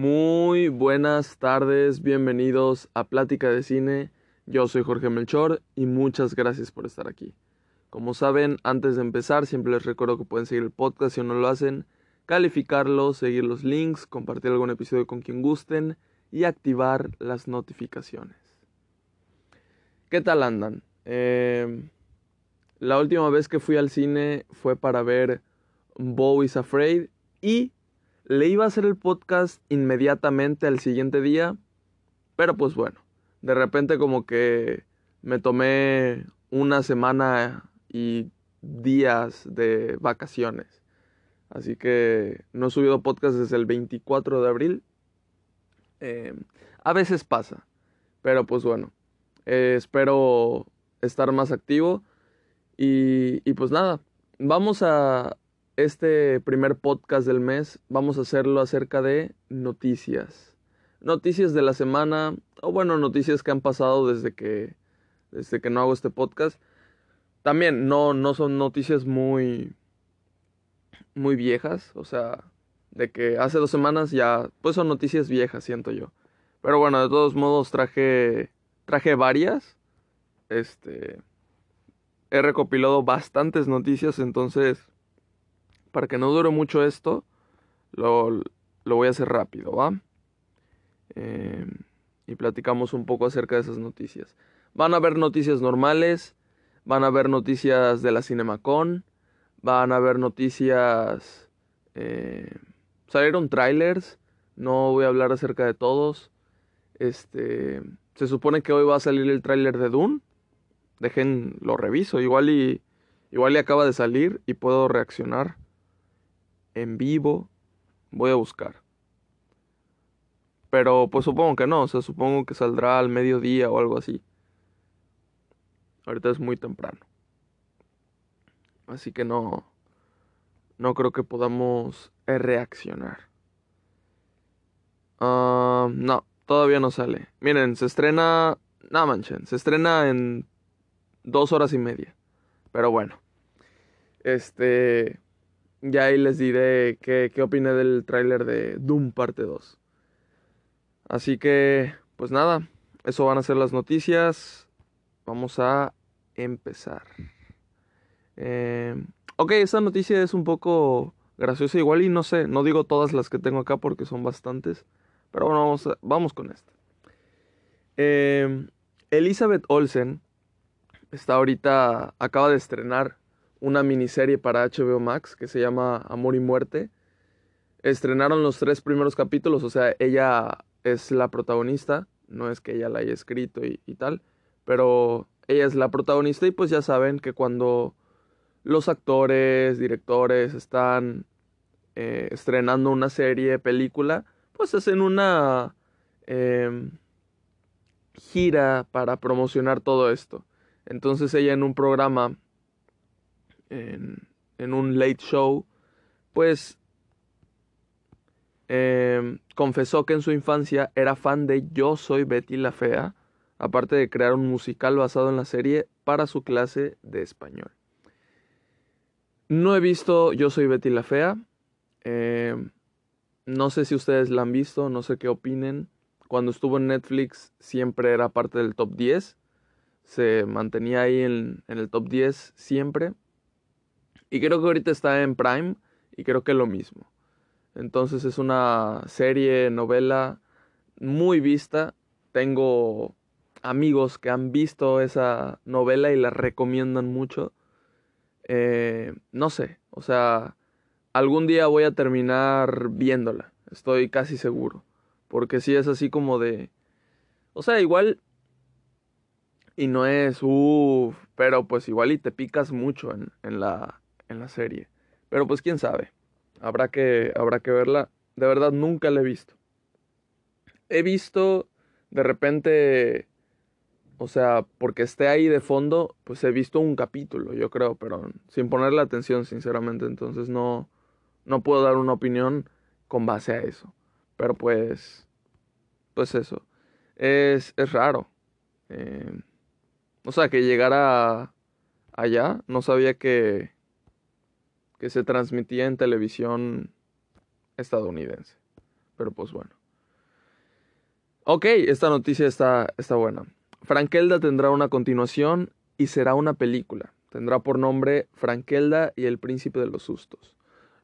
Muy buenas tardes, bienvenidos a Plática de Cine. Yo soy Jorge Melchor y muchas gracias por estar aquí. Como saben, antes de empezar, siempre les recuerdo que pueden seguir el podcast si no lo hacen, calificarlo, seguir los links, compartir algún episodio con quien gusten y activar las notificaciones. ¿Qué tal andan? Eh, la última vez que fui al cine fue para ver Bo is Afraid y le iba a hacer el podcast inmediatamente al siguiente día, pero pues bueno, de repente como que me tomé una semana y días de vacaciones. Así que no he subido podcast desde el 24 de abril. Eh, a veces pasa, pero pues bueno, eh, espero estar más activo. Y pues nada, vamos a, este primer podcast del mes vamos a hacerlo acerca de noticias. Noticias de la semana, o bueno, noticias que han pasado desde que, desde que no hago este podcast. También no, no son noticias muy, muy viejas, o sea, de que hace dos semanas ya, pues son noticias viejas, siento yo. Pero bueno, de todos modos traje, traje varias. Este, he recopilado bastantes noticias, entonces para que no dure mucho esto, lo, lo voy a hacer rápido, ¿va? Eh, y platicamos un poco acerca de esas noticias. Van a haber noticias normales, van a haber noticias de la Cinemacon, van a haber noticias... Eh, salieron trailers, no voy a hablar acerca de todos. Este, se supone que hoy va a salir el tráiler de Dune. Dejen, lo reviso, igual y igual y acaba de salir y puedo reaccionar en vivo. Voy a buscar. Pero pues supongo que no, o sea, supongo que saldrá al mediodía o algo así. Ahorita es muy temprano. Así que no no creo que podamos reaccionar. Ah, no, todavía no sale. Miren, se estrena. No manchen, se estrena en dos horas y media. Pero bueno. Este. Ya ahí les diré qué, qué opiné del tráiler de Doom parte 2. Así que, pues nada, eso van a ser las noticias. Vamos a empezar. Eh, ok, esta noticia es un poco graciosa igual y no sé, no digo todas las que tengo acá porque son bastantes. Pero bueno, vamos, vamos con esta. Eh, Elizabeth Olsen está ahorita, acaba de estrenar una miniserie para HBO Max que se llama Amor y Muerte. Estrenaron los tres primeros capítulos, o sea, ella es la protagonista, no es que ella la haya escrito y, tal, pero ella es la protagonista y pues ya saben que cuando los actores, directores están eh, estrenando una serie, película, pues hacen una em, gira para promocionar todo esto. Entonces ella en un programa en, un late show, pues em, confesó que en su infancia era fan de Yo Soy Betty la Fea, aparte de crear un musical basado en la serie para su clase de español. No he visto Yo Soy Betty la Fea. Em, no sé si ustedes la han visto, no sé qué opinen. Cuando estuvo en Netflix siempre era parte del top 10. Se mantenía ahí en, en el top 10 siempre. Y creo que ahorita está en Prime y creo que es lo mismo. Entonces es una serie, novela muy vista. Tengo amigos que han visto esa novela y la recomiendan mucho. Eh, no sé, o sea, algún día voy a terminar viéndola, estoy casi seguro. Porque si es así como de... O sea, igual... Y no es, uff, pero pues igual y te picas mucho en, en la, en la serie. Pero pues quién sabe. Habrá que, habrá que verla. De verdad nunca la he visto. He visto de repente, o sea, porque esté ahí de fondo, pues he visto un capítulo, yo creo, pero sin ponerle atención, sinceramente. Entonces no, no puedo dar una opinión con base a eso. Pero pues, pues eso. Es, es raro. Eh, o sea, que llegara allá, no sabía que, que se transmitía en televisión estadounidense. Pero pues bueno. Ok, esta noticia está, está buena. Frankelda tendrá una continuación y será una película. Tendrá por nombre Frankelda y el príncipe de los sustos.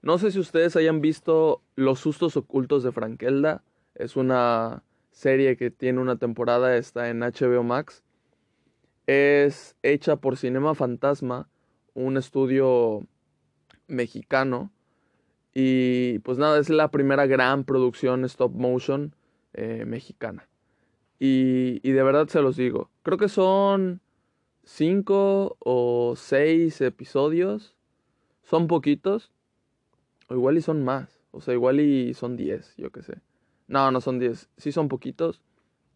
No sé si ustedes hayan visto Los sustos ocultos de Frankelda. Es una serie que tiene una temporada, está en HBO Max. Es hecha por Cinema Fantasma, un estudio mexicano. Y pues nada, es la primera gran producción stop motion eh, mexicana. Y, y de verdad se los digo, creo que son cinco o seis episodios. Son poquitos. O igual y son más. O sea, igual y son diez, yo qué sé. No, no son diez. Sí son poquitos.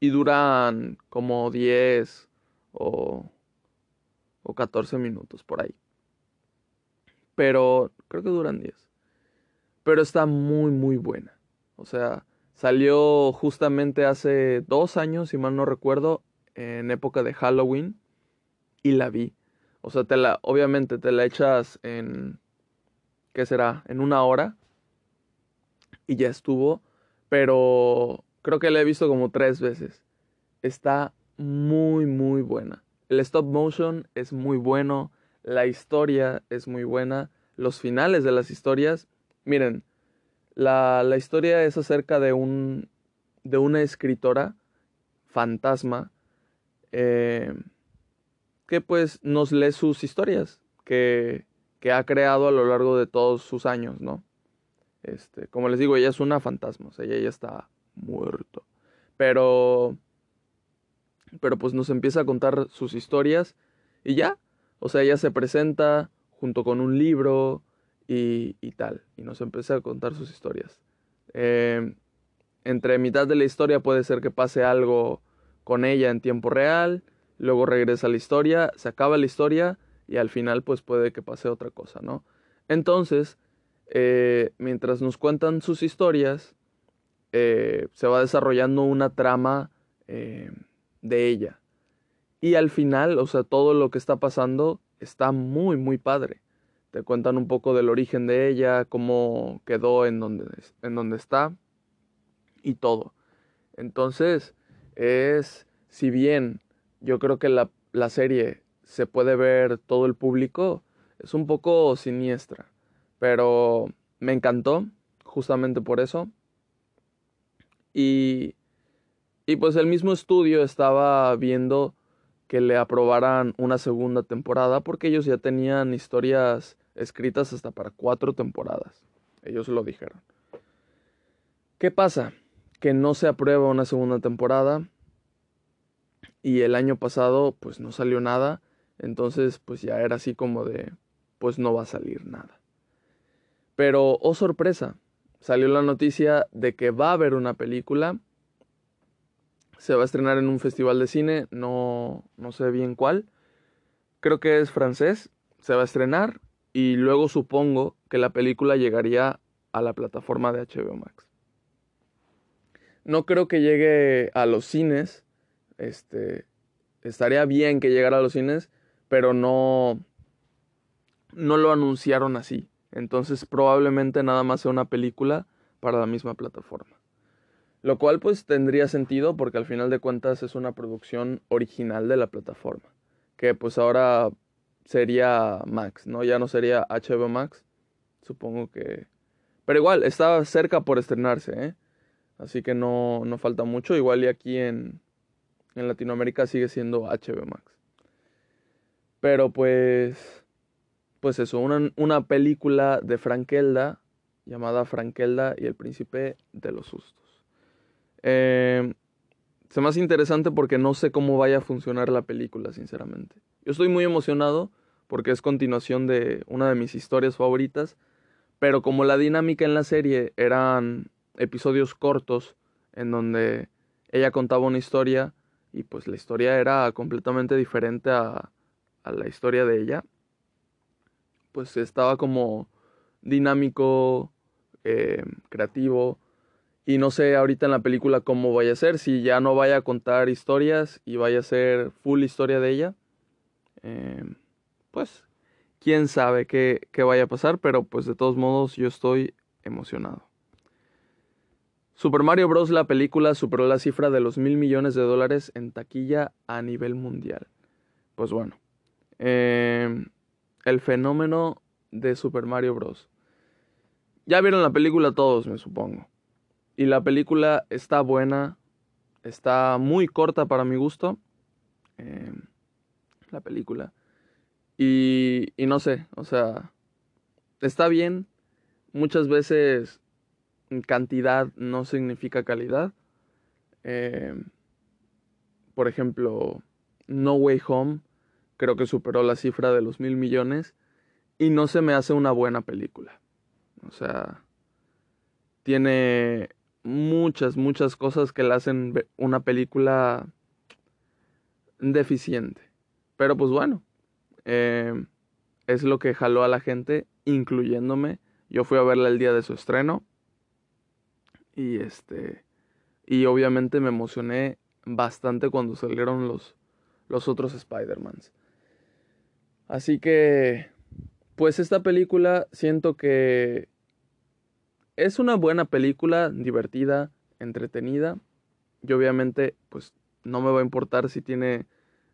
Y duran como diez o, o 14 minutos por ahí. Pero creo que duran diez. Pero está muy, muy buena. O sea, Salió justamente hace dos años, si mal no recuerdo, en época de Halloween. Y la vi. O sea, te la, obviamente te la echas en. ¿Qué será? En una hora. Y ya estuvo. Pero creo que la he visto como tres veces. Está muy, muy buena. El stop motion es muy bueno. La historia es muy buena. Los finales de las historias. Miren, la, historia es acerca de, un, de una escritora fantasma eh, que pues nos lee sus historias que, que, ha creado a lo largo de todos sus años, ¿no? Este, como les digo, ella es una fantasma, o sea, ella ya está muerto. Pero, pero pues nos empieza a contar sus historias y ya, o sea, ella se presenta junto con un libro, y, tal. Y nos empieza a contar sus historias. Em, entre mitad de la historia puede ser que pase algo con ella en tiempo real, luego regresa la historia, se acaba la historia y al final pues puede que pase otra cosa, ¿no? Entonces, eh, mientras nos cuentan sus historias, eh, se va desarrollando una trama eh, de ella. Y al final, o sea, todo lo que está pasando está muy, muy padre. Te cuentan un poco del origen de ella, cómo quedó en donde, en está y todo. Entonces, es, si bien yo creo que la, la serie se puede ver todo el público, es un poco siniestra, pero me encantó justamente por eso. Y, y pues el mismo estudio estaba viendo que le aprobaran una segunda temporada porque ellos ya tenían historias escritas hasta para cuatro temporadas. Ellos lo dijeron. ¿Qué pasa? Que no se aprueba una segunda temporada y el año pasado pues no salió nada, entonces pues ya era así como de pues no va a salir nada. Pero, oh sorpresa, salió la noticia de que va a haber una película, se va a estrenar en un festival de cine, no, no sé bien cuál, creo que es francés, se va a estrenar y luego supongo que la película llegaría a la plataforma de HBO Max. No creo que llegue a los cines, este, estaría bien que llegara a los cines, pero no, no lo anunciaron así. Entonces probablemente nada más sea una película para la misma plataforma. Lo cual pues tendría sentido porque al final de cuentas es una producción original de la plataforma. Que pues ahora sería Max, ¿no? Ya no sería HBO Max. Supongo que... Pero igual, está cerca por estrenarse, ¿eh? Así que no, no falta mucho. Igual y aquí en, en Latinoamérica sigue siendo HBO Max. Pero pues... Pues eso, una, una película de Frankelda llamada Frankelda y el príncipe de los sustos. Eh, se me hace interesante porque no sé cómo vaya a funcionar la película, sinceramente. Yo estoy muy emocionado porque es continuación de una de mis historias favoritas, pero como la dinámica en la serie eran episodios cortos en donde ella contaba una historia y pues la historia era completamente diferente a, la historia de ella, pues estaba como dinámico, eh, creativo, y no sé ahorita en la película cómo vaya a ser, si ya no vaya a contar historias y vaya a ser full historia de ella. Eh, pues quién sabe qué, vaya a pasar, pero pues de todos modos yo estoy emocionado. Super Mario Bros. la película superó la cifra de los mil millones de dólares en taquilla a nivel mundial. Pues bueno, eh, el fenómeno de Super Mario Bros. Ya vieron la película todos, me supongo. Y la película está buena, está muy corta para mi gusto. Eh, la película. Y, y no sé, o sea, está bien. Muchas veces cantidad no significa calidad. Eh, por ejemplo, No Way Home creo que superó la cifra de los mil millones y no se me hace una buena película. O sea, tiene muchas, muchas cosas que le hacen una película deficiente. Pero pues bueno, eh, es lo que jaló a la gente, incluyéndome. Yo fui a verla el día de su estreno. Y este. Y obviamente me emocioné bastante cuando salieron los, los otros Spider-Mans. Así que. Pues esta película siento que. Es una buena película, divertida, entretenida. Y obviamente, pues no me va a importar si tiene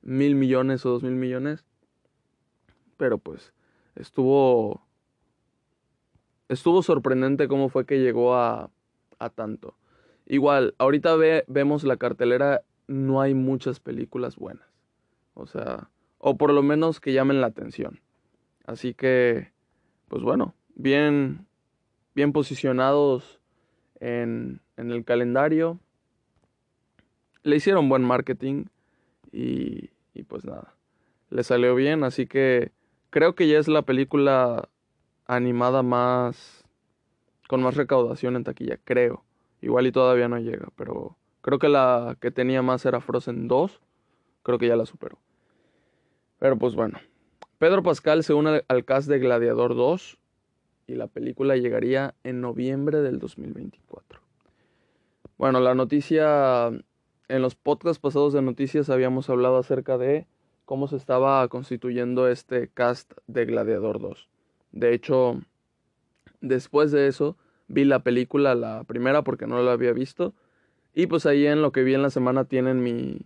mil millones o dos mil millones. Pero pues estuvo. Estuvo sorprendente cómo fue que llegó a, a tanto. Igual, ahorita ve, vemos la cartelera, no hay muchas películas buenas. O sea, o por lo menos que llamen la atención. Así que, pues bueno, bien, bien posicionados en, en el calendario. Le hicieron buen marketing y, y pues nada, le salió bien. Así que creo que ya es la película animada más con más recaudación en taquilla, creo. Igual y todavía no llega, pero creo que la que tenía más era Frozen 2. Creo que ya la superó. Pero pues bueno. Pedro Pascal se une al cast de Gladiador 2 y la película llegaría en noviembre del 2024. Bueno, la noticia, en los podcasts pasados de noticias habíamos hablado acerca de cómo se estaba constituyendo este cast de Gladiador 2. De hecho, Después de eso, vi la película, la primera, porque no la había visto. Y pues ahí en lo que vi en la semana tienen mi,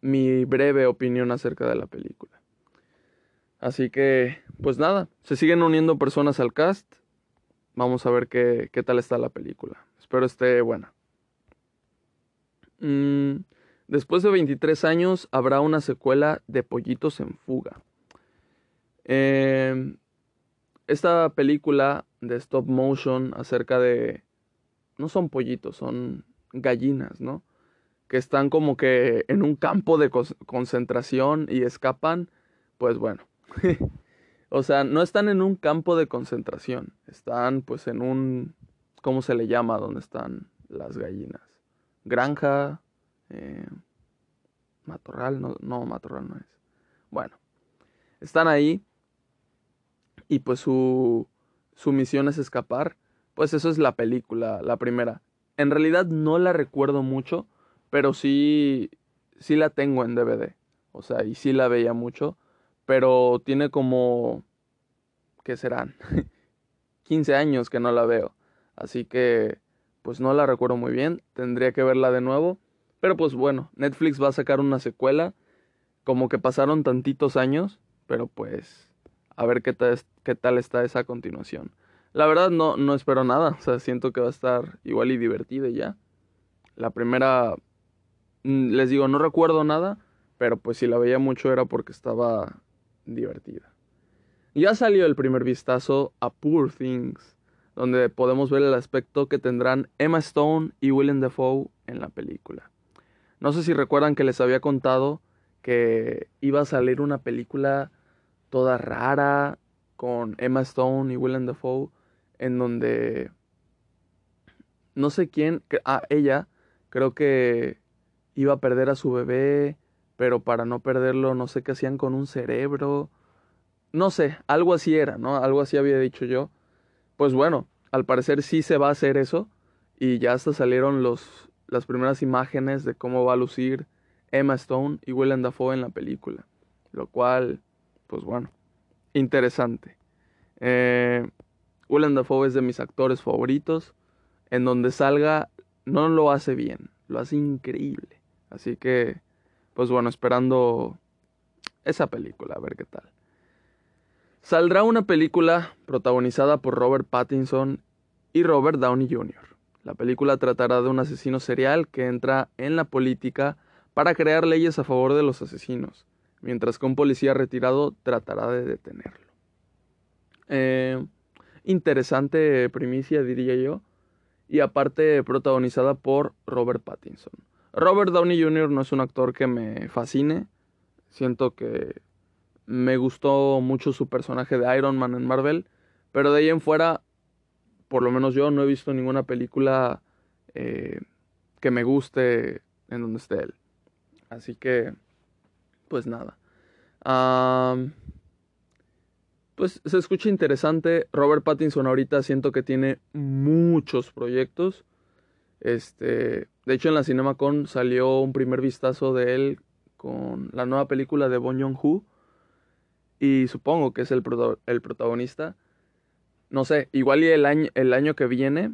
mi breve opinión acerca de la película. Así que, pues nada, se siguen uniendo personas al cast. Vamos a ver qué, qué tal está la película. Espero esté buena. Mm, después de 23 años habrá una secuela de Pollitos en Fuga. Eh, esta película de stop motion acerca de... No son pollitos, son gallinas, ¿no? Que están como que en un campo de concentración y escapan. Pues bueno. o sea, no están en un campo de concentración. Están pues en un... ¿Cómo se le llama donde están las gallinas? Granja. Eh, matorral. No, no, matorral no es. Bueno. Están ahí y pues su, su misión es escapar. Pues eso es la película, la primera. En realidad no la recuerdo mucho, pero sí, sí la tengo en DVD. O sea, y sí la veía mucho, pero tiene como, ¿qué serán? 15 años que no la veo. Así que, pues no la recuerdo muy bien, tendría que verla de nuevo. Pero pues bueno, Netflix va a sacar una secuela. Como que pasaron tantitos años, pero pues a ver qué tal, qué tal está esa continuación. La verdad no, no espero nada, o sea, siento que va a estar igual y divertida ya. La primera, mm, les digo, no recuerdo nada, pero pues si la veía mucho era porque estaba divertida. Ya salió el primer vistazo a Poor Things, donde podemos ver el aspecto que tendrán Emma Stone y Willem Dafoe en la película. No sé si recuerdan que les había contado que iba a salir una película toda rara con Emma Stone y Willem Dafoe en donde no sé quién, ah, ella creo que iba a perder a su bebé, pero para no perderlo no sé qué hacían con un cerebro. No sé, algo así era, ¿no? Algo así había dicho yo. Pues bueno, al parecer sí se va a hacer eso y ya hasta salieron los las primeras imágenes de cómo va a lucir Emma Stone y Willem Dafoe en la película, lo cual pues bueno, interesante. Eh, Willem Dafoe es de mis actores favoritos. En donde salga, no lo hace bien, lo hace increíble. Así que, pues bueno, esperando esa película, a ver qué tal. Saldrá una película protagonizada por Robert Pattinson y Robert Downey Jr. La película tratará de un asesino serial que entra en la política para crear leyes a favor de los asesinos, mientras que un policía retirado tratará de detenerlo. Eh, interesante primicia, diría yo, y aparte protagonizada por Robert Pattinson. Robert Downey Jr. no es un actor que me fascine, siento que me gustó mucho su personaje de Iron Man en Marvel, pero de ahí en fuera, por lo menos yo no he visto ninguna película eh, que me guste en donde esté él. Así que, pues nada pues se escucha interesante. Robert Pattinson ahorita siento que tiene muchos proyectos. Este, de hecho en la CinemaCon salió un primer vistazo de él con la nueva película de Bon Joon-ho y supongo que es el, el, protagonista. No sé, igual y el año, el año que viene.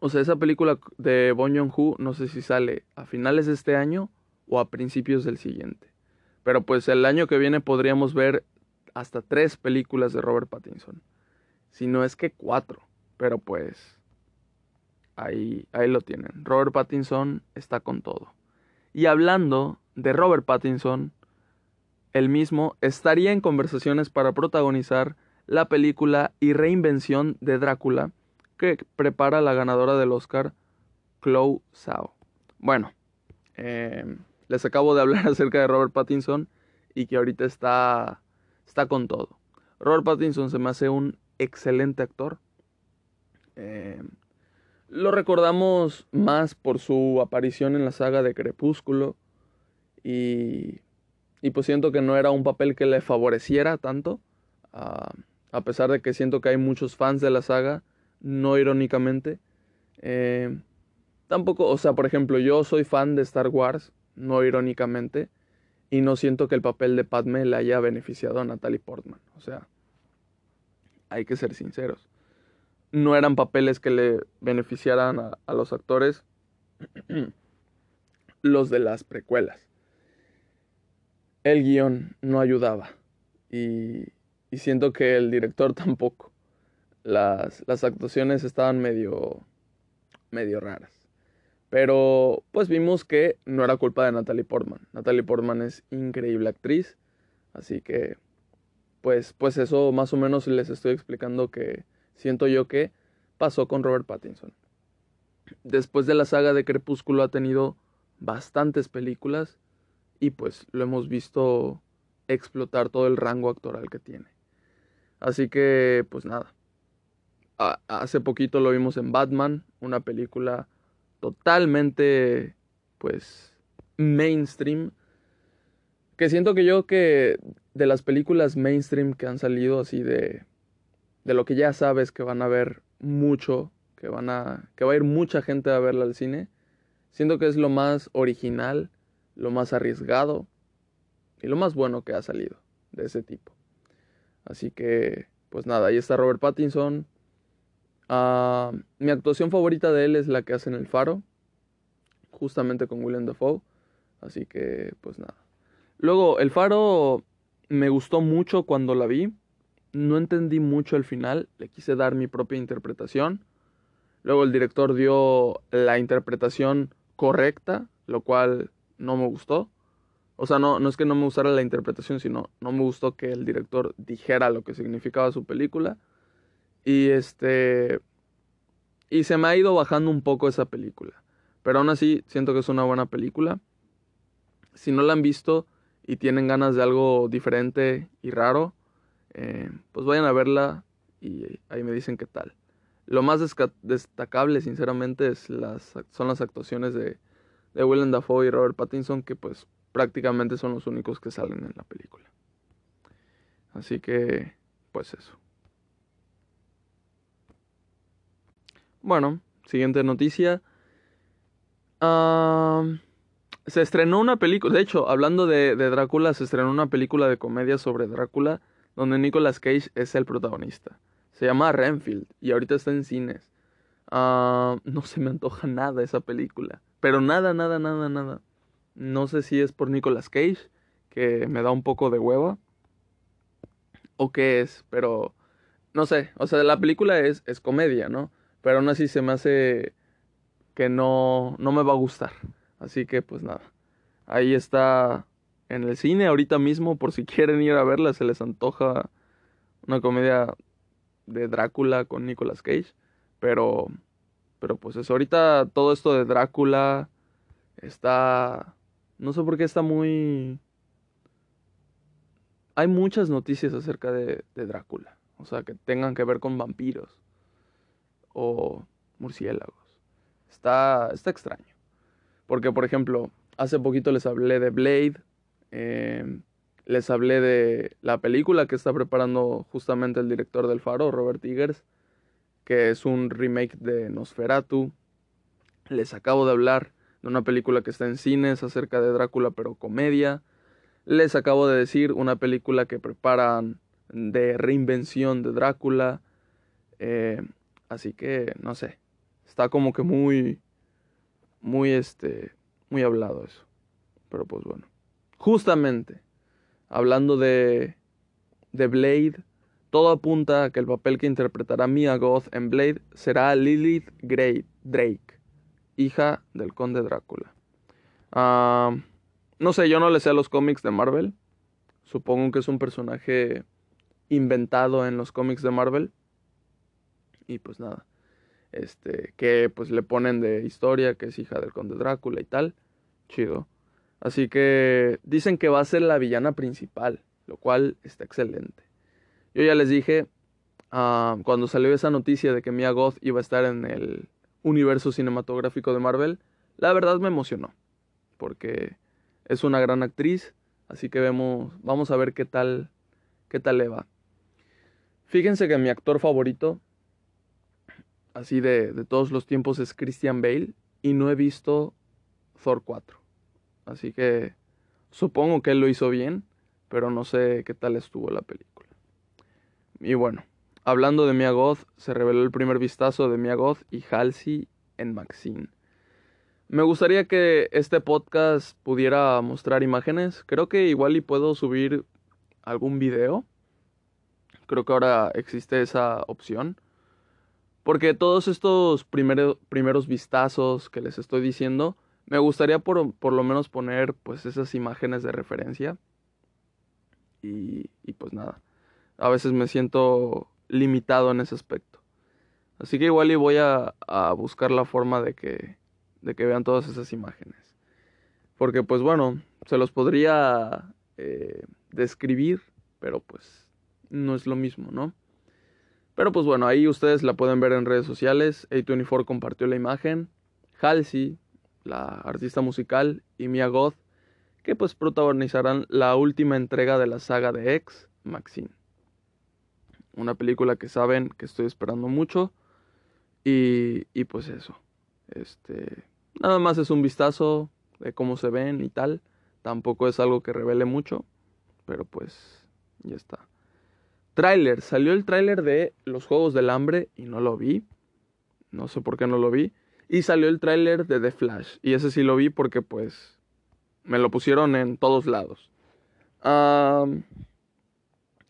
O sea, esa película de Bon Joon-ho no sé si sale a finales de este año o a principios del siguiente. Pero pues el año que viene podríamos ver hasta tres películas de Robert Pattinson. Si no es que cuatro. Pero pues ahí, ahí lo tienen. Robert Pattinson está con todo. Y hablando de Robert Pattinson, él mismo estaría en conversaciones para protagonizar la película y reinvención de Drácula que prepara la ganadora del Oscar, Chloe Zhao. Bueno, em, les acabo de hablar acerca de Robert Pattinson y que ahorita está está con todo. Robert Pattinson se me hace un excelente actor. Eh, lo recordamos más por su aparición en la saga de Crepúsculo y, y pues siento que no era un papel que le favoreciera tanto, a pesar de que siento que hay muchos fans de la saga, no irónicamente. Eh, tampoco, o sea, por ejemplo, yo soy fan de Star Wars, no irónicamente, y no siento que el papel de Padme le haya beneficiado a Natalie Portman. O sea, hay que ser sinceros. No eran papeles que le beneficiaran a, los actores los de las precuelas. El guion no ayudaba. Y, y siento que el director tampoco. Las, las actuaciones estaban medio, medio raras. Pero pues vimos que no era culpa de Natalie Portman. Natalie Portman es increíble actriz. Así que pues, pues eso más o menos les estoy explicando que siento yo que pasó con Robert Pattinson. Después de la saga de Crepúsculo ha tenido bastantes películas y pues lo hemos visto explotar todo el rango actoral que tiene. Así que pues nada. hace poquito lo vimos en Batman, una película totalmente, pues, mainstream. Que siento que yo que de las películas mainstream que han salido así de, de lo que ya sabes que van a ver mucho, que van a, que va a ir mucha gente a verla al cine, siento que es lo más original, lo más arriesgado y lo más bueno que ha salido de ese tipo. Así que, pues nada, ahí está Robert Pattinson, Ah, mi actuación favorita de él es la que hace en El Faro, justamente con William Dafoe. Así que, pues nada. Luego, El Faro me gustó mucho cuando la vi. No entendí mucho el final, le quise dar mi propia interpretación. Luego el director dio la interpretación correcta, lo cual no me gustó. O sea, no, no es que no me gustara la interpretación, sino no me gustó que el director dijera lo que significaba su película. Y este. Y se me ha ido bajando un poco esa película. Pero aún así, siento que es una buena película. Si no la han visto y tienen ganas de algo diferente y raro, eh, pues vayan a verla y ahí me dicen qué tal. Lo más destacable, sinceramente, es las, son las actuaciones de, de Willem Dafoe y Robert Pattinson, que pues prácticamente son los únicos que salen en la película. Así que, pues eso. Bueno, siguiente noticia. se estrenó una película, de hecho, hablando de, Drácula, se estrenó una película de comedia sobre Drácula donde Nicolas Cage es el protagonista. Se llama Renfield y ahorita está en cines. Ah, no se me antoja nada esa película. Pero nada, nada, nada, nada. No sé si es por Nicolas Cage, que me da un poco de hueva. O qué es, pero no sé. O sea, la película es, es comedia, ¿no? Pero aún así se me hace que no, no me va a gustar. Así que pues nada. Ahí está en el cine ahorita mismo por si quieren ir a verla. Se les antoja una comedia de Drácula con Nicolas Cage. Pero, pero pues eso. Ahorita todo esto de Drácula está... No sé por qué está muy... Hay muchas noticias acerca de, Drácula. O sea, que tengan que ver con vampiros. O murciélagos. Está, está extraño. Porque, por ejemplo, hace poquito les hablé de Blade. Em, les hablé de la película que está preparando justamente el director del Faro, Robert Eggers, que es un remake de Nosferatu. Les acabo de hablar de una película que está en cines acerca de Drácula, pero comedia. Les acabo de decir una película que preparan de reinvención de Drácula. Eh, así que, no sé, está como que muy, muy, este, muy hablado eso. Pero pues bueno. Justamente, hablando de, de Blade, todo apunta a que el papel que interpretará Mia Goth en Blade será Lilith Grey Drake, hija del conde Drácula. Ah, no sé, yo no le sé a los cómics de Marvel. Supongo que es un personaje inventado en los cómics de Marvel. Y pues nada este, que pues le ponen de historia, que es hija del conde Drácula y tal. Chido. Así que dicen que va a ser la villana principal, lo cual está excelente. Yo ya les dije, ah, cuando salió esa noticia de que Mia Goth iba a estar en el universo cinematográfico de Marvel, la verdad me emocionó, porque es una gran actriz, así que vemos, vamos a ver qué tal, qué tal le va. Fíjense que mi actor favorito así de, de todos los tiempos es Christian Bale y no he visto Thor 4. Así que supongo que él lo hizo bien, pero no sé qué tal estuvo la película. Y bueno, hablando de Mia Goth, se reveló el primer vistazo de Mia Goth y Halsey en Maxine. Me gustaría que este podcast pudiera mostrar imágenes. Creo que igual y puedo subir algún video. Creo que ahora existe esa opción. Porque todos estos primeros vistazos que les estoy diciendo, me gustaría por, por, lo menos poner pues esas imágenes de referencia. Y, y, pues nada, a veces me siento limitado en ese aspecto. Así que igual y voy a, a buscar la forma de que, de que vean todas esas imágenes. Porque pues bueno, se los podría eh, describir, pero pues no es lo mismo, ¿no? Pero pues bueno, ahí ustedes la pueden ver en redes sociales. A24 compartió la imagen. Halsey, la artista musical, y Mia Goth, que pues protagonizarán la última entrega de la saga de X, Maxine. Una película que saben que estoy esperando mucho. Y, y pues eso. Este, nada más es un vistazo de cómo se ven y tal. Tampoco es algo que revele mucho. Pero pues ya está. Tráiler, salió el tráiler de Los Juegos del Hambre y no lo vi. No sé por qué no lo vi. Y salió el tráiler de The Flash. Y ese sí lo vi porque pues me lo pusieron en todos lados.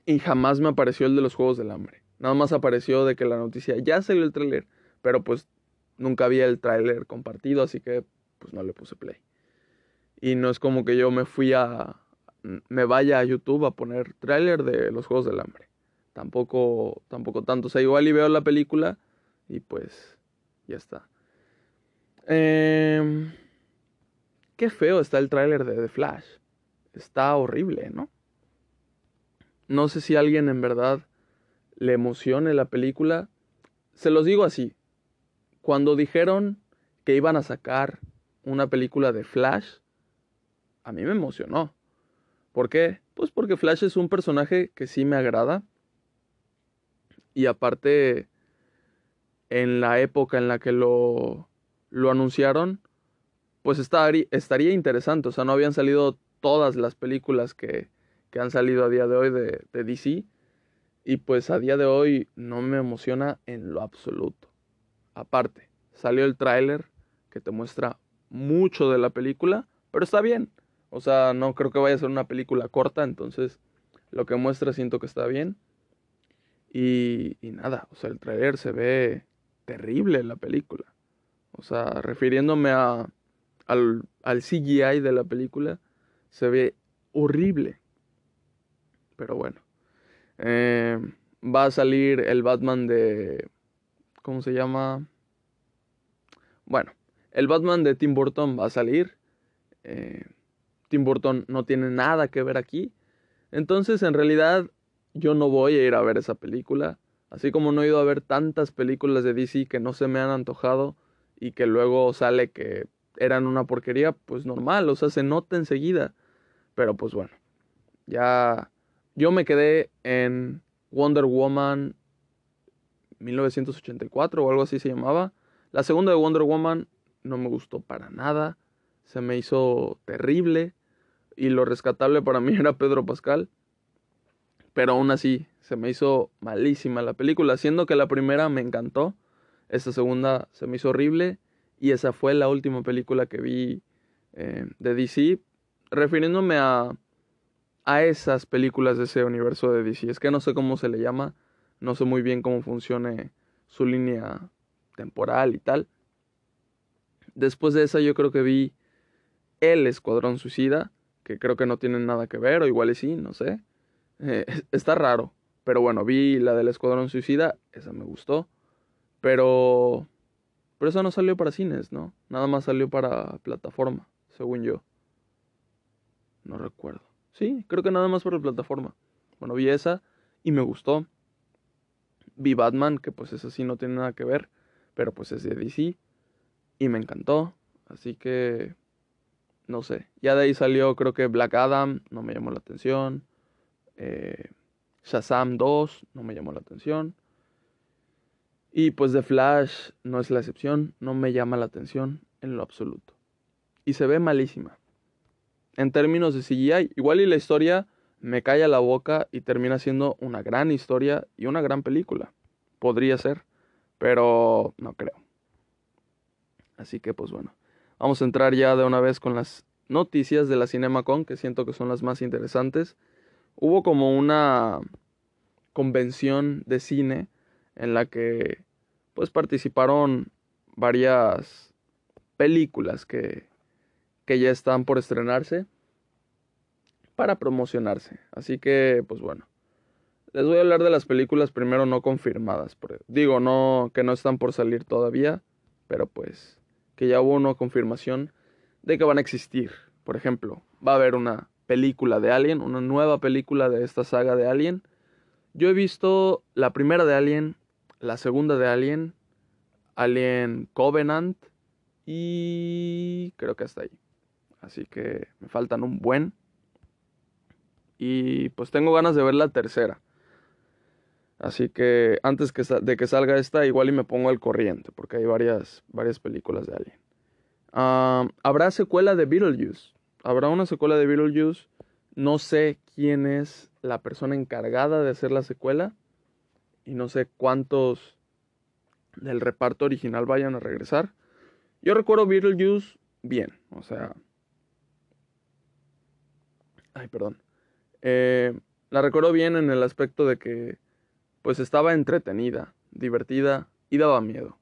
y jamás me apareció el de los Juegos del Hambre. Nada más apareció de que la noticia ya salió el tráiler. Pero pues nunca había el tráiler compartido, así que pues no le puse play. Y no es como que yo me fui a... me vaya a YouTube a poner tráiler de los Juegos del Hambre tampoco, tampoco tanto. O sea, igual y veo la película y pues ya está. Em, qué feo está el tráiler de The Flash. Está horrible, ¿no? No sé si a alguien en verdad le emocione la película. Se los digo así. Cuando dijeron que iban a sacar una película de Flash, a mí me emocionó. ¿Por qué? Pues porque Flash es un personaje que sí me agrada. Y aparte, en la época en la que lo, lo anunciaron, pues estaría, interesante. O sea, no habían salido todas las películas que, que han salido a día de hoy de, de, DC. Y pues a día de hoy no me emociona en lo absoluto. aparte, salió el tráiler que te muestra mucho de la película, pero está bien. O sea, no creo que vaya a ser una película corta, entonces lo que muestra siento que está bien. Y, y nada, o sea, el trailer se ve terrible la película. O sea, refiriéndome a, al, al CGI de la película, se ve horrible. Pero bueno. Eh, va a salir el Batman de... ¿Cómo se llama? Bueno, el Batman de Tim Burton va a salir. Eh, Tim Burton no tiene nada que ver aquí. Entonces, en realidad, yo no voy a ir a ver esa película. Así como no he ido a ver tantas películas de DC que no se me han antojado y que luego sale que eran una porquería, pues normal, o sea, se nota enseguida. Pero pues bueno, ya yo me quedé en Wonder Woman 1984 o algo así se llamaba. La segunda de Wonder Woman no me gustó para nada, se me hizo terrible y lo rescatable para mí era Pedro Pascal. Pero aún así, se me hizo malísima la película, siendo que la primera me encantó, esta segunda se me hizo horrible y esa fue la última película que vi eh, de DC, refiriéndome a, a esas películas de ese universo de DC. Es que no sé cómo se le llama, no sé muy bien cómo funcione su línea temporal y tal. Después de esa yo creo que vi El Escuadrón Suicida, que creo que no tienen nada que ver, o igual y sí, no sé. Eh, está raro. Pero bueno, vi la del Escuadrón Suicida, esa me gustó. Pero. Pero esa no salió para cines, ¿no? Nada más salió para plataforma, según yo. No recuerdo. Sí, creo que nada más para plataforma. Bueno, vi esa y me gustó. Vi Batman, que pues esa sí no tiene nada que ver, pero pues es de DC. Y me encantó. Así que. No sé. Ya de ahí salió, creo que Black Adam, no me llamó la atención. Eh, Shazam 2 no me llamó la atención. Y pues The Flash no es la excepción, no me llama la atención en lo absoluto. Y se ve malísima. En términos de CGI, igual y la historia me calla la boca y termina siendo una gran historia y una gran película. Podría ser, pero no creo. Así que pues bueno, vamos a entrar ya de una vez con las noticias de la CinemaCon, que siento que son las más interesantes hubo como una convención de cine en la que pues participaron varias películas que, que ya están por estrenarse para promocionarse. Así que pues bueno, les voy a hablar de las películas primero no confirmadas. Digo, no que no están por salir todavía, pero pues que ya hubo una confirmación de que van a existir. Por ejemplo, va a haber una película de Alien, una nueva película de esta saga de Alien. Yo he visto la primera de Alien, la segunda de Alien, Alien Covenant y creo que hasta ahí. Así que me faltan un buen. Y pues tengo ganas de ver la tercera. Así que antes de que salga esta, igual y me pongo al corriente, porque hay varias, varias películas de Alien. Habrá secuela de Beetlejuice habrá una secuela de Beetlejuice. No sé quién es la persona encargada de hacer la secuela. Y no sé cuántos del reparto original vayan a regresar. Yo recuerdo Beetlejuice bien. O sea. Ay, perdón. Eh, la recuerdo bien en el aspecto de que. Pues estaba entretenida, divertida y daba miedo.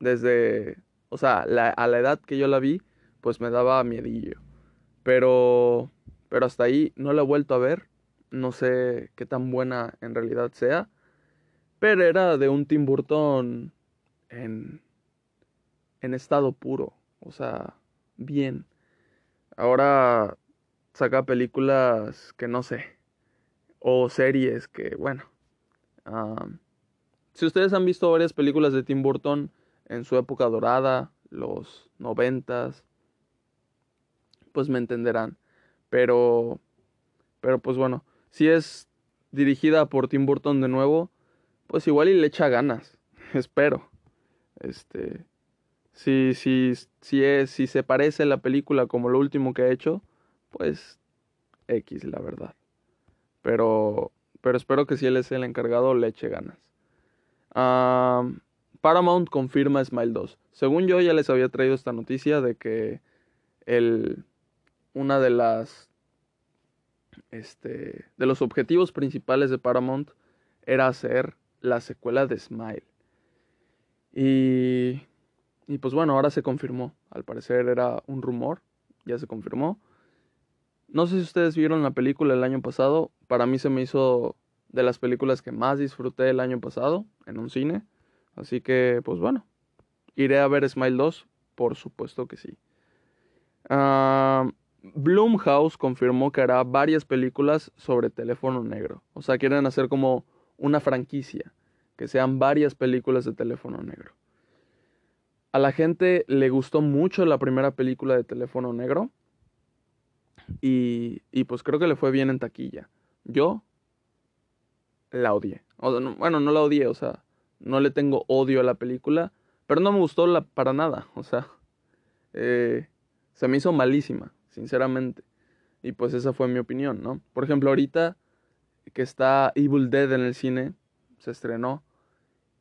Desde. O sea, a la edad que yo la vi, pues me daba miedillo. Pero, pero hasta ahí no la he vuelto a ver. No sé qué tan buena en realidad sea. Pero era de un Tim Burton en, en estado puro. O sea, bien. Ahora saca películas que no sé. O series que, bueno. si ustedes han visto varias películas de Tim Burton en su época dorada, los noventas, pues me entenderán. Pero, pero pues bueno, si es dirigida por Tim Burton de nuevo, pues igual y le echa ganas, espero. Este, si, si, si, es, si se parece la película como lo último que ha hecho, pues X, la verdad. Pero, pero espero que si él es el encargado le eche ganas. para Paramount confirma Smile 2. Según yo ya les había traído esta noticia de que el, una de las este, de los objetivos principales de Paramount era hacer la secuela de Smile. Y, y pues bueno, ahora se confirmó. Al parecer era un rumor, ya se confirmó. No sé si ustedes vieron la película el año pasado. Para mí se me hizo de las películas que más disfruté el año pasado en un cine. Así que, pues bueno, iré a ver Smile 2, por supuesto que sí. Uh, Bloomhouse confirmó que hará varias películas sobre teléfono negro. O sea, quieren hacer como una franquicia, que sean varias películas de teléfono negro. A la gente le gustó mucho la primera película de teléfono negro. Y, y pues creo que le fue bien en taquilla. Yo la odié. bueno, no la odié, o sea, no le tengo odio a la película, pero no me gustó la, para nada, o sea, eh, se me hizo malísima, sinceramente. Y pues esa fue mi opinión, ¿no? Por ejemplo, ahorita que está Evil Dead en el cine, se estrenó,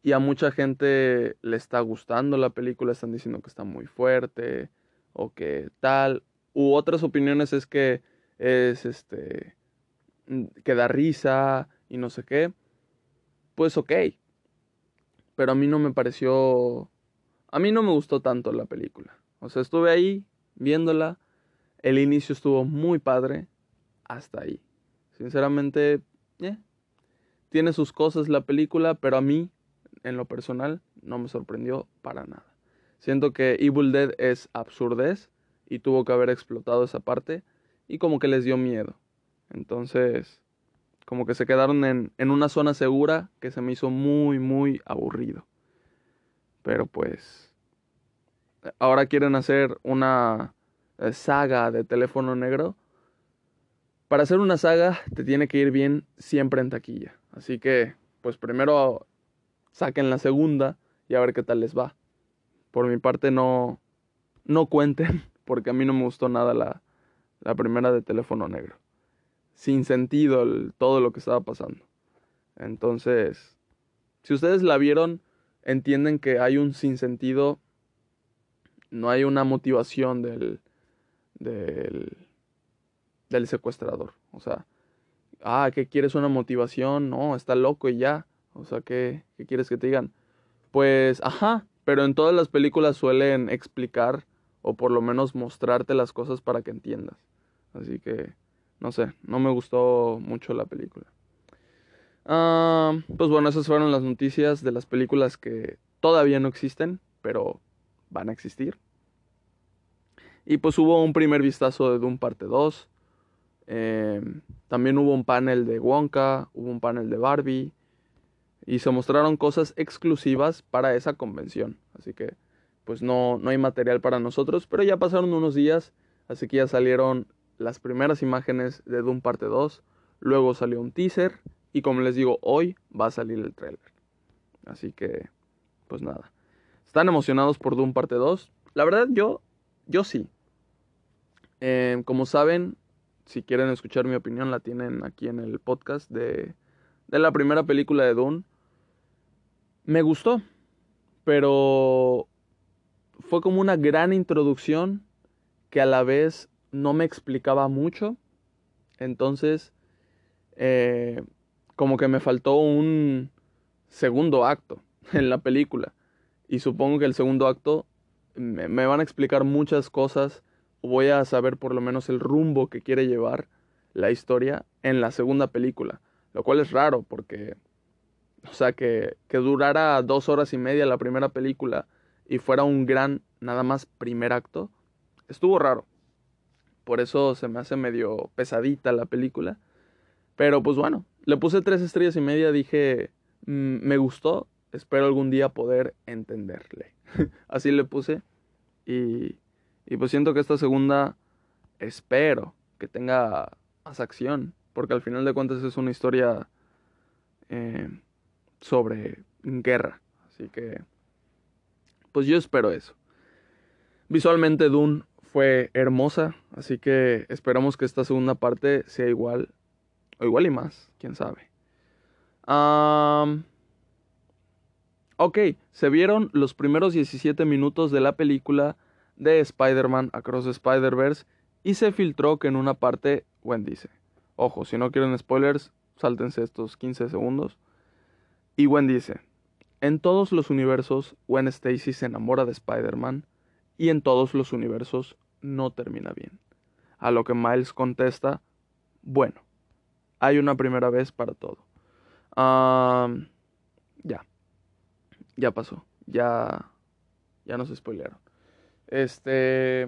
y a mucha gente le está gustando la película, están diciendo que está muy fuerte, o que tal, u otras opiniones es que es este, que da risa, y no sé qué, pues ok. Pero a mí no me pareció... A mí no me gustó tanto la película. O sea, estuve ahí viéndola. El inicio estuvo muy padre. Hasta ahí. Sinceramente, eh, tiene sus cosas la película, pero a mí, en lo personal, no me sorprendió para nada. Siento que Evil Dead es absurdez y tuvo que haber explotado esa parte y como que les dio miedo. Entonces, como que se quedaron en, en una zona segura que se me hizo muy, muy aburrido. Pero pues, ahora quieren hacer una eh, saga de teléfono negro. Para hacer una saga te tiene que ir bien siempre en taquilla. Así que, pues primero saquen la segunda y a ver qué tal les va. Por mi parte no, no cuenten, porque a mí no me gustó nada la, la primera de teléfono negro sin sentido todo lo que estaba pasando. Entonces, si ustedes la vieron, entienden que hay un sinsentido, no hay una motivación del, del, del secuestrador. O sea, ah, ¿qué quieres una motivación? No, está loco y ya. O sea, ¿qué, ¿qué quieres que te digan? Pues, ajá, pero en todas las películas suelen explicar o por lo menos mostrarte las cosas para que entiendas. Así que no sé, no me gustó mucho la película. Ah, pues bueno, esas fueron las noticias de las películas que todavía no existen, pero van a existir. Y pues hubo un primer vistazo de Doom parte 2. Em, también hubo un panel de Wonka, hubo un panel de Barbie. Y se mostraron cosas exclusivas para esa convención. Así que pues no, no hay material para nosotros. Pero ya pasaron unos días. Así que ya salieron las primeras imágenes de Doom parte 2, luego salió un teaser y como les digo, hoy va a salir el trailer. Así que, pues nada. ¿Están emocionados por Doom parte 2? La verdad yo, yo sí. Eh, como saben, si quieren escuchar mi opinión, la tienen aquí en el podcast de, de la primera película de Doom. Me gustó, pero fue como una gran introducción que a la vez no me explicaba mucho. Entonces, eh, como que me faltó un segundo acto en la película. Y supongo que el segundo acto me, van a explicar muchas cosas. Voy a saber por lo menos el rumbo que quiere llevar la historia en la segunda película. Lo cual es raro porque, o sea, que, que durara dos horas y media la primera película y fuera un gran, nada más primer acto, estuvo raro. Por eso se me hace medio pesadita la película. Pero pues bueno, le puse tres estrellas y media, dije, mm, me gustó, espero algún día poder entenderle. Así le puse. Y, y pues siento que esta segunda, espero que tenga más acción. Porque al final de cuentas es una historia eh, sobre guerra. Así que, pues yo espero eso. Visualmente Dune fue hermosa, así que esperamos que esta segunda parte sea igual, o igual y más, quién sabe. Ok, se vieron los primeros 17 minutos de la película de Spider-Man Across Spider-Verse y se filtró que en una parte Gwen dice, ojo, si no quieren spoilers, sáltense estos 15 segundos. Y Gwen dice, en todos los universos Gwen Stacy se enamora de Spider-Man y en todos los universos no termina bien. A lo que Miles contesta, bueno, hay una primera vez para todo. ya, ya pasó, ya, ya nos spoilearon. Este,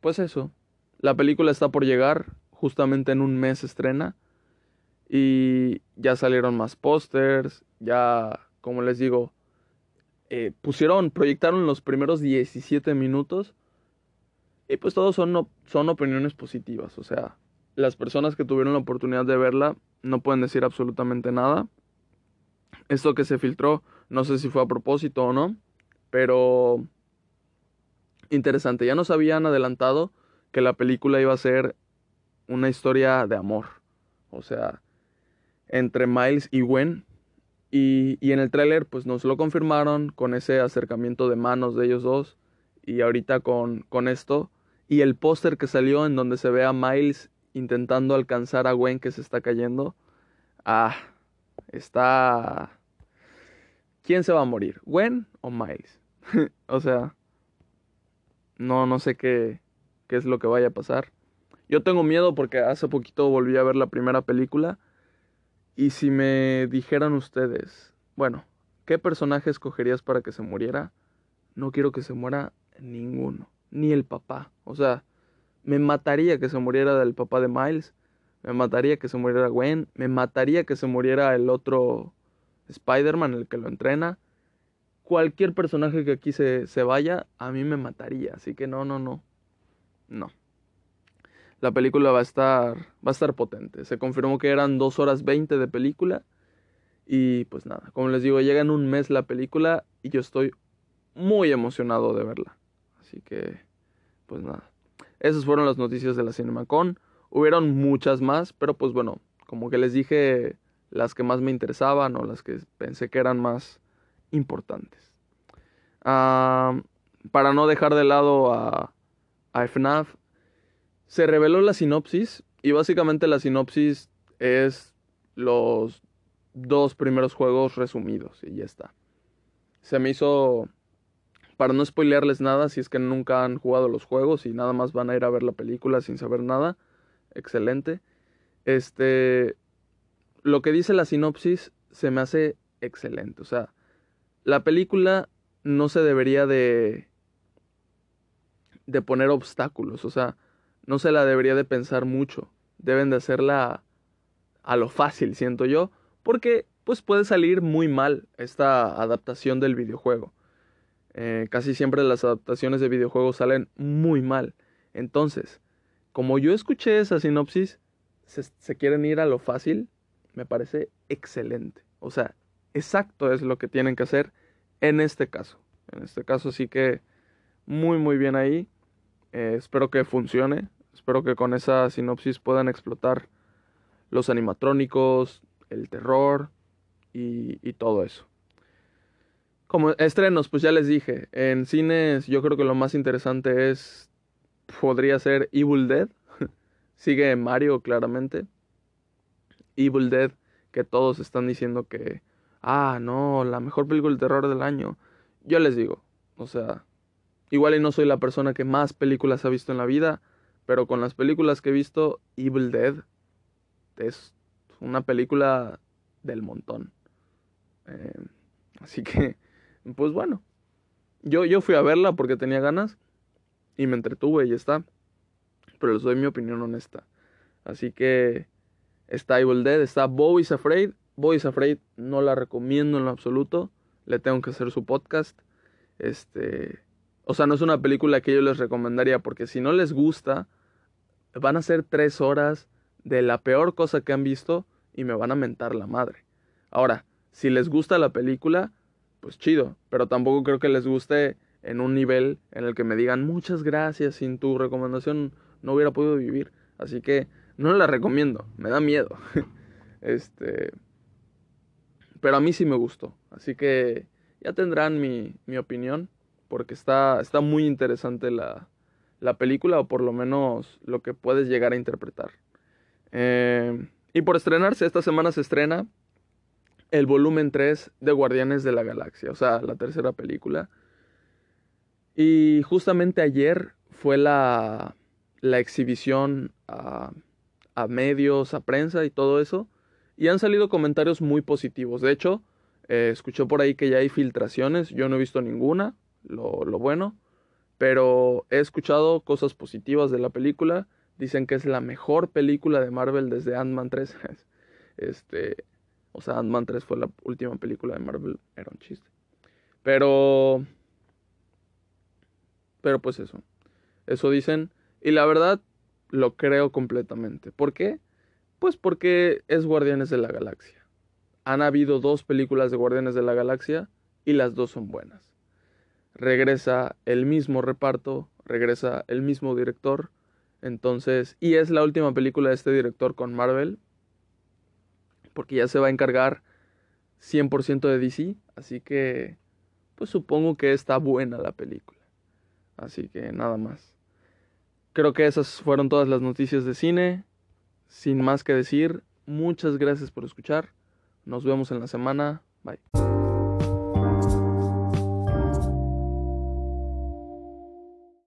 pues eso, la película está por llegar, justamente en un mes estrena. Y ya salieron más pósters, ya, como les digo, eh, pusieron, proyectaron los primeros 17 minutos. Y pues todos son, son opiniones positivas. O sea, las personas que tuvieron la oportunidad de verla no pueden decir absolutamente nada. Esto que se filtró, no sé si fue a propósito o no, pero interesante. Ya nos habían adelantado que la película iba a ser una historia de amor. O sea, entre Miles y Gwen. Y, y en el tráiler pues nos lo confirmaron con ese acercamiento de manos de ellos dos. Y ahorita con, con esto. Y el póster que salió en donde se ve a Miles intentando alcanzar a Gwen que se está cayendo. Ah, está... ¿Quién se va a morir? ¿Gwen o Miles? o sea, no, no sé qué, qué es lo que vaya a pasar. Yo tengo miedo porque hace poquito volví a ver la primera película. Y si me dijeran ustedes, bueno, ¿qué personaje escogerías para que se muriera? No quiero que se muera ninguno, ni el papá. O sea, me mataría que se muriera el papá de Miles, me mataría que se muriera Gwen, me mataría que se muriera el otro Spider-Man, el que lo entrena cualquier personaje que aquí se, se vaya, a mí me mataría. Así que no, no, no. No. La película va a estar. Va a estar potente. Se confirmó que eran 2 horas 20 de película. Y pues nada. Como les digo, llega en un mes la película. Y yo estoy muy emocionado de verla. Así que. Pues nada. Esas fueron las noticias de la CinemaCon. Hubieron muchas más. Pero pues bueno. Como que les dije. Las que más me interesaban. O las que pensé que eran más importantes. para no dejar de lado a, a FNAF, se reveló la sinopsis y básicamente la sinopsis es los dos primeros juegos resumidos y ya está. Se me hizo, para no spoilearles nada, si es que nunca han jugado los juegos y nada más van a ir a ver la película sin saber nada, excelente. Este, lo que dice la sinopsis se me hace excelente, o sea, la película no se debería de de poner obstáculos, o sea, no se la debería de pensar mucho. Deben de hacerla a lo fácil, siento yo, porque pues puede salir muy mal esta adaptación del videojuego. Eh, casi siempre las adaptaciones de videojuegos salen muy mal. Entonces, como yo escuché esa sinopsis, se, se quieren ir a lo fácil, me parece excelente. O sea, exacto es lo que tienen que hacer en este caso. En este caso sí que muy muy bien ahí. Eh, espero que funcione. Espero que con esa sinopsis puedan explotar los animatrónicos, el terror y, y todo eso. Como estrenos, pues ya les dije, en cines yo creo que lo más interesante es, podría ser Evil Dead. Sigue Mario claramente. Evil Dead, que todos están diciendo que ah, no, la mejor película de terror del año. Yo les digo, o sea, igual y no soy la persona que más películas ha visto en la vida, pero con las películas que he visto, Evil Dead es una película del montón. Eh, así que, pues bueno, yo, yo fui a verla porque tenía ganas y me entretuve y ya está. Pero les doy mi opinión honesta. Así que está Evil Dead, está Bowie's Afraid Boys Afraid no la recomiendo en lo absoluto. Le tengo que hacer su podcast. Este. O sea, no es una película que yo les recomendaría porque si no les gusta, van a ser tres horas de la peor cosa que han visto y me van a mentar la madre. Ahora, si les gusta la película, pues chido, pero tampoco creo que les guste en un nivel en el que me digan muchas gracias, sin tu recomendación no hubiera podido vivir. Así que no la recomiendo, me da miedo. este, pero a mí sí me gustó. Así que ya tendrán mi, mi opinión, porque está, está muy interesante la, la, película, o por lo menos lo que puedes llegar a interpretar. Eh, y por estrenarse, esta semana se estrena el volumen 3 de Guardianes de la Galaxia, o sea, la tercera película. Y justamente ayer fue la, la exhibición a, a, medios, a prensa y todo eso. Y han salido comentarios muy positivos. De hecho, eh, escuché por ahí que ya hay filtraciones. Yo no he visto ninguna, lo, lo bueno. Pero he escuchado cosas positivas de la película. Dicen que es la mejor película de Marvel desde Ant-Man 3. este, o sea, Ant-Man 3 fue la última película de Marvel. Era un chiste. Pero... Pero pues eso. Eso dicen. Y la verdad, lo creo completamente. ¿Por qué? Pues porque es Guardianes de la Galaxia. Han habido dos películas de Guardianes de la Galaxia y las dos son buenas. Regresa el mismo reparto, regresa el mismo director. Entonces, y es la última película de este director con Marvel porque ya se va a encargar 100% de DC, así que pues supongo que está buena la película. Así que nada más. Creo que esas fueron todas las noticias de cine. Sin más que decir, muchas gracias por escuchar. Nos vemos en la semana. Bye.